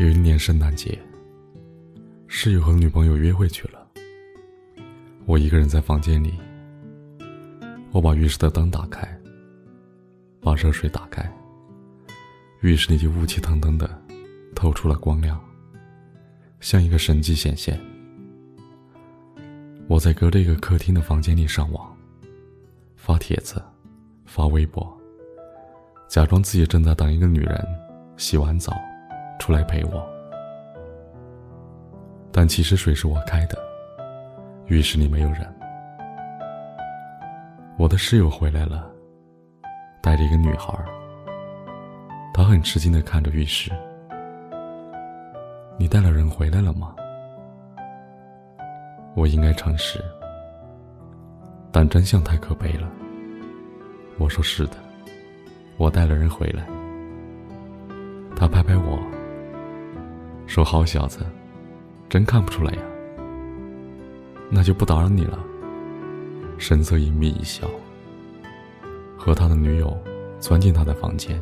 有一年圣诞节，室友和女朋友约会去了，我一个人在房间里。我把浴室的灯打开，把热水打开，浴室里就雾气腾腾的，透出了光亮，像一个神迹显现。我在隔着一个客厅的房间里上网，发帖子，发微博，假装自己正在等一个女人洗完澡来陪我，但其实水是我开的，浴室里没有人。我的室友回来了，带着一个女孩。他很吃惊的看着浴室：“你带了人回来了吗？”我应该诚实，但真相太可悲了。我说：“是的，我带了人回来。”他拍拍我，说：“好小子，真看不出来呀。”那就不打扰你了。神色隐秘一笑，和他的女友钻进他的房间，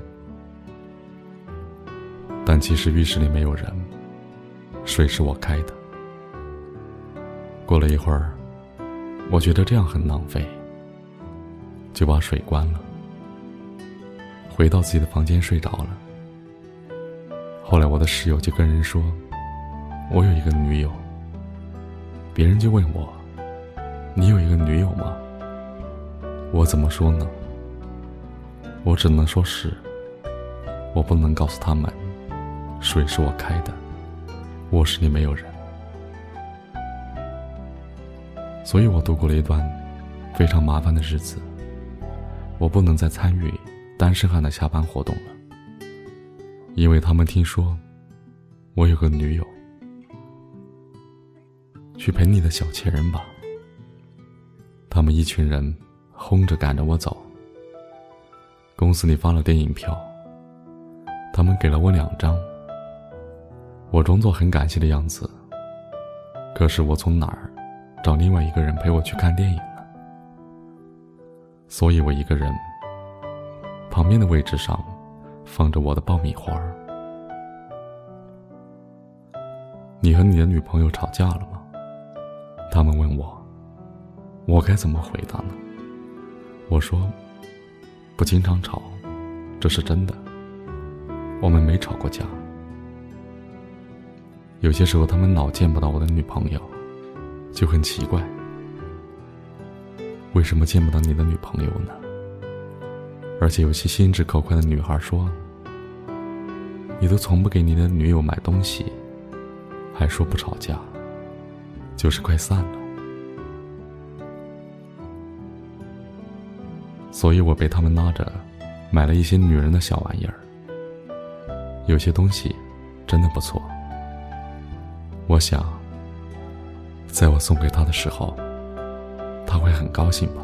但其实浴室里没有人，水是我开的。过了一会儿，我觉得这样很浪费，就把水关了，回到自己的房间睡着了。后来我的室友就跟人说，我有一个女友，别人就问我。你有一个女友吗？我怎么说呢？我只能说是。我不能告诉他们，水是我开的，卧室里没有人。所以我度过了一段非常麻烦的日子。我不能再参与单身汉的下班活动了，因为他们听说我有个女友。去陪你的小情人吧。他们一群人轰着赶着我走。公司里发了电影票，他们给了我两张。我装作很感谢的样子。可是我从哪儿找另外一个人陪我去看电影呢？所以我一个人。旁边的位置上放着我的爆米花。你和你的女朋友吵架了吗？他们问我。我该怎么回答呢？我说，不经常吵，这是真的。我们没吵过架。有些时候他们老见不到我的女朋友，就很奇怪。为什么见不到你的女朋友呢？而且有些心直口快的女孩说：“你都从不给你的女友买东西，还说不吵架，就是快散了。”所以我被他们拉着，买了一些女人的小玩意儿。有些东西真的不错。我想，在我送给他的时候，他会很高兴吧。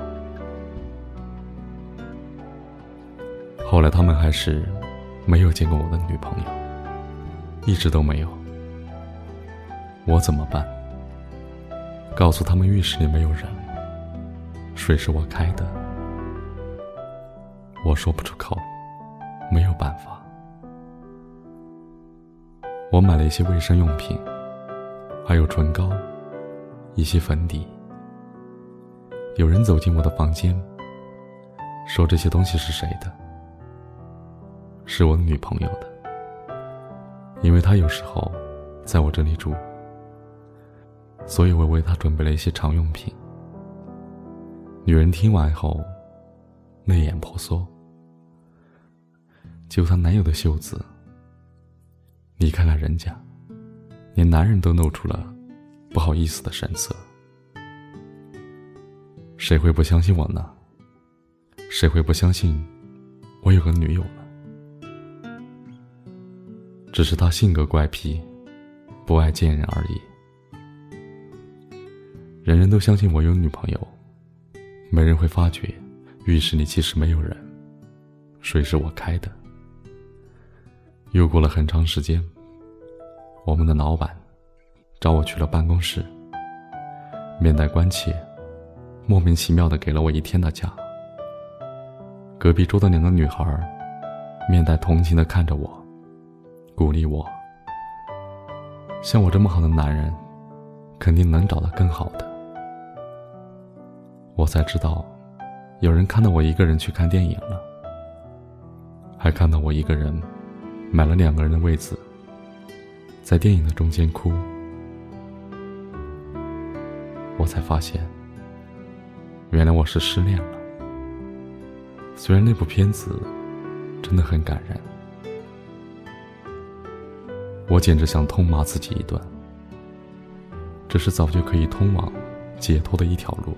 后来他们还是没有见过我的女朋友，一直都没有。我怎么办？告诉他们浴室里没有人，水是我开的。我说不出口，没有办法。我买了一些卫生用品，还有唇膏，一些粉底。有人走进我的房间，说这些东西是谁的？是我女朋友的，因为她有时候在我这里住，所以我为她准备了一些常用品。女人听完后，泪眼婆娑。就她男友的袖子，你看看人家，连男人都露出了不好意思的神色。谁会不相信我呢？谁会不相信我有个女友呢？只是他性格怪癖，不爱见人而已。人人都相信我有女朋友，没人会发觉浴室里其实没有人，水是我开的。又过了很长时间，我们的老板找我去了办公室，面带关切，莫名其妙的给了我一天的假。隔壁桌的两个女孩面带同情的看着我，鼓励我，像我这么好的男人，肯定能找到更好的。我才知道，有人看到我一个人去看电影了，还看到我一个人买了两个人的位子，在电影的中间哭。我才发现，原来我是失恋了。虽然那部片子真的很感人，我简直想痛骂自己一顿。这是早就可以通往解脱的一条路，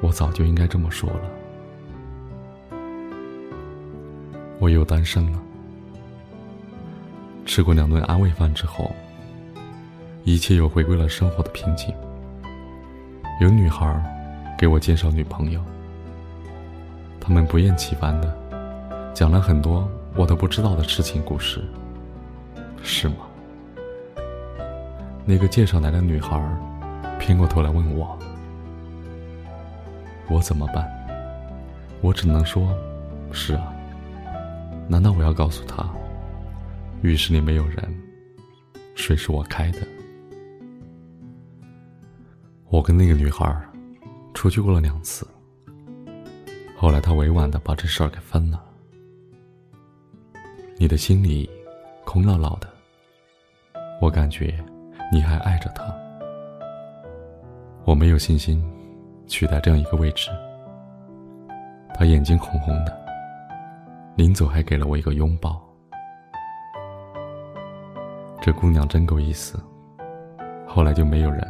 我早就应该这么说了。我又单身了，吃过两顿安慰饭之后，一切又回归了生活的平静。有女孩给我介绍女朋友，他们不厌其烦的讲了很多我都不知道的痴情故事，是吗？那个介绍来的女孩偏过头来问我：“我怎么办？”我只能说：“是啊。”难道我要告诉她，浴室里没有人，水是我开的？我跟那个女孩出去过了两次，后来她委婉的把这事儿给分了。你的心里空落落的，我感觉你还爱着他。我没有信心取代这样一个位置。他眼睛红红的，临走还给了我一个拥抱。这姑娘真够意思，后来就没有人。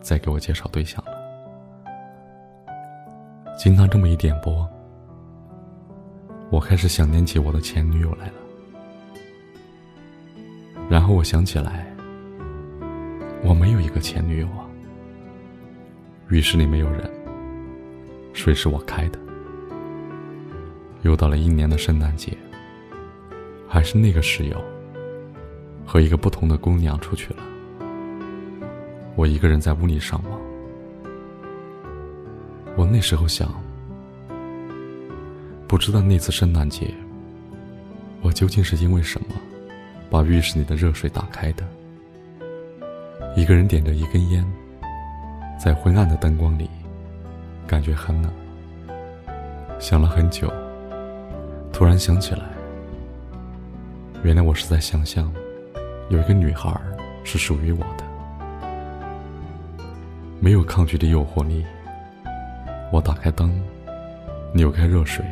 再给我介绍对象了。经他这么一点拨，我开始想念起我的前女友来了。然后我想起来，我没有一个前女友啊。浴室里没有人，水是我开的。又到了一年的圣诞节，还是那个室友和一个不同的姑娘出去了。我一个人在屋里上网。我那时候想，不知道那次圣诞节，我究竟是因为什么，把浴室里的热水打开的。一个人点着一根烟，在昏暗的灯光里，感觉很冷。想了很久，突然想起来，原来我是在想象，有一个女孩是属于我的。没有抗拒的诱惑力，我打开灯，扭开热水，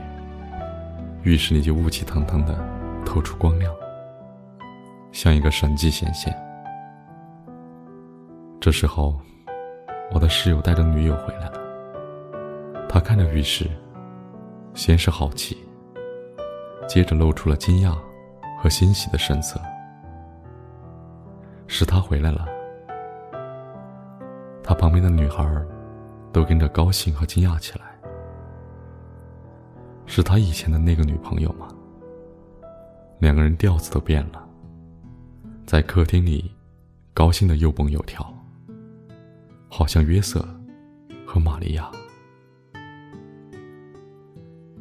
浴室里就雾气腾腾的，透出光亮，像一个神迹显现。这时候，我的室友带着女友回来了。他看着浴室，先是好奇，接着露出了惊讶和欣喜的神色。是他回来了。他旁边的女孩都跟着高兴和惊讶起来。是他以前的那个女朋友吗？两个人调子都变了，在客厅里高兴的又蹦又跳，好像约瑟和玛利亚。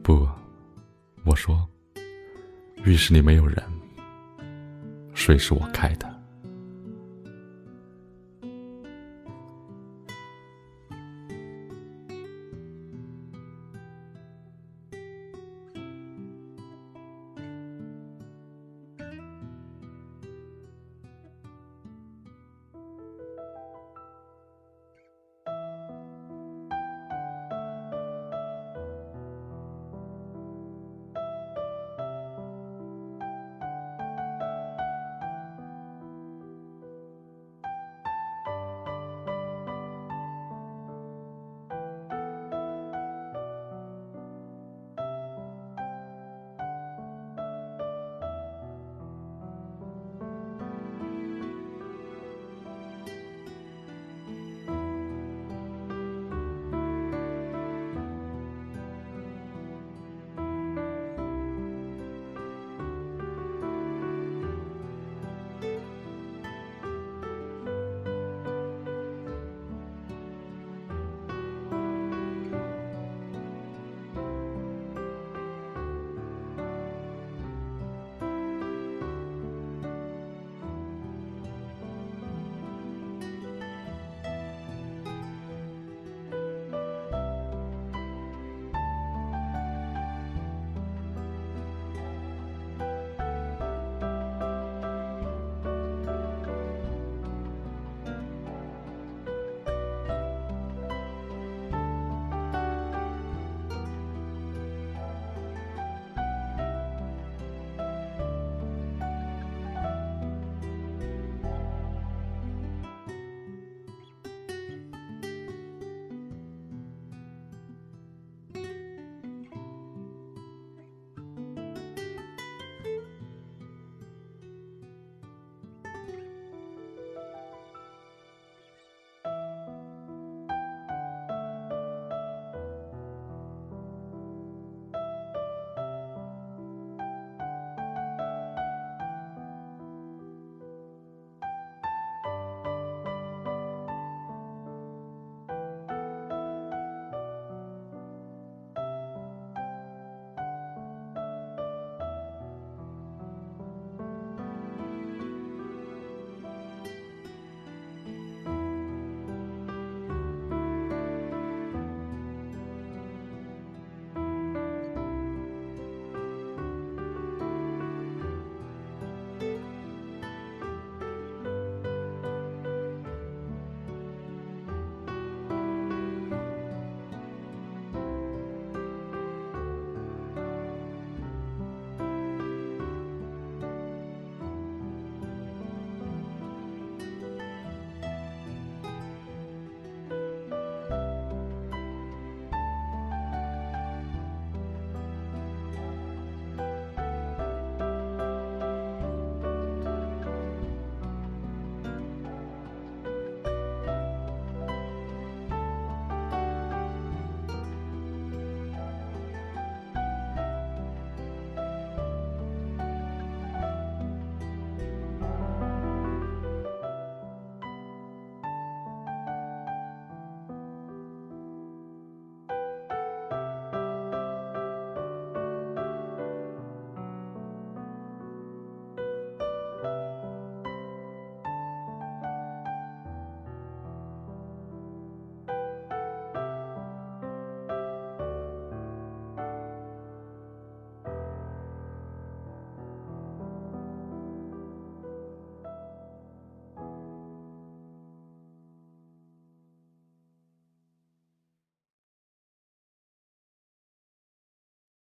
不，我说，浴室里没有人，水是我开的。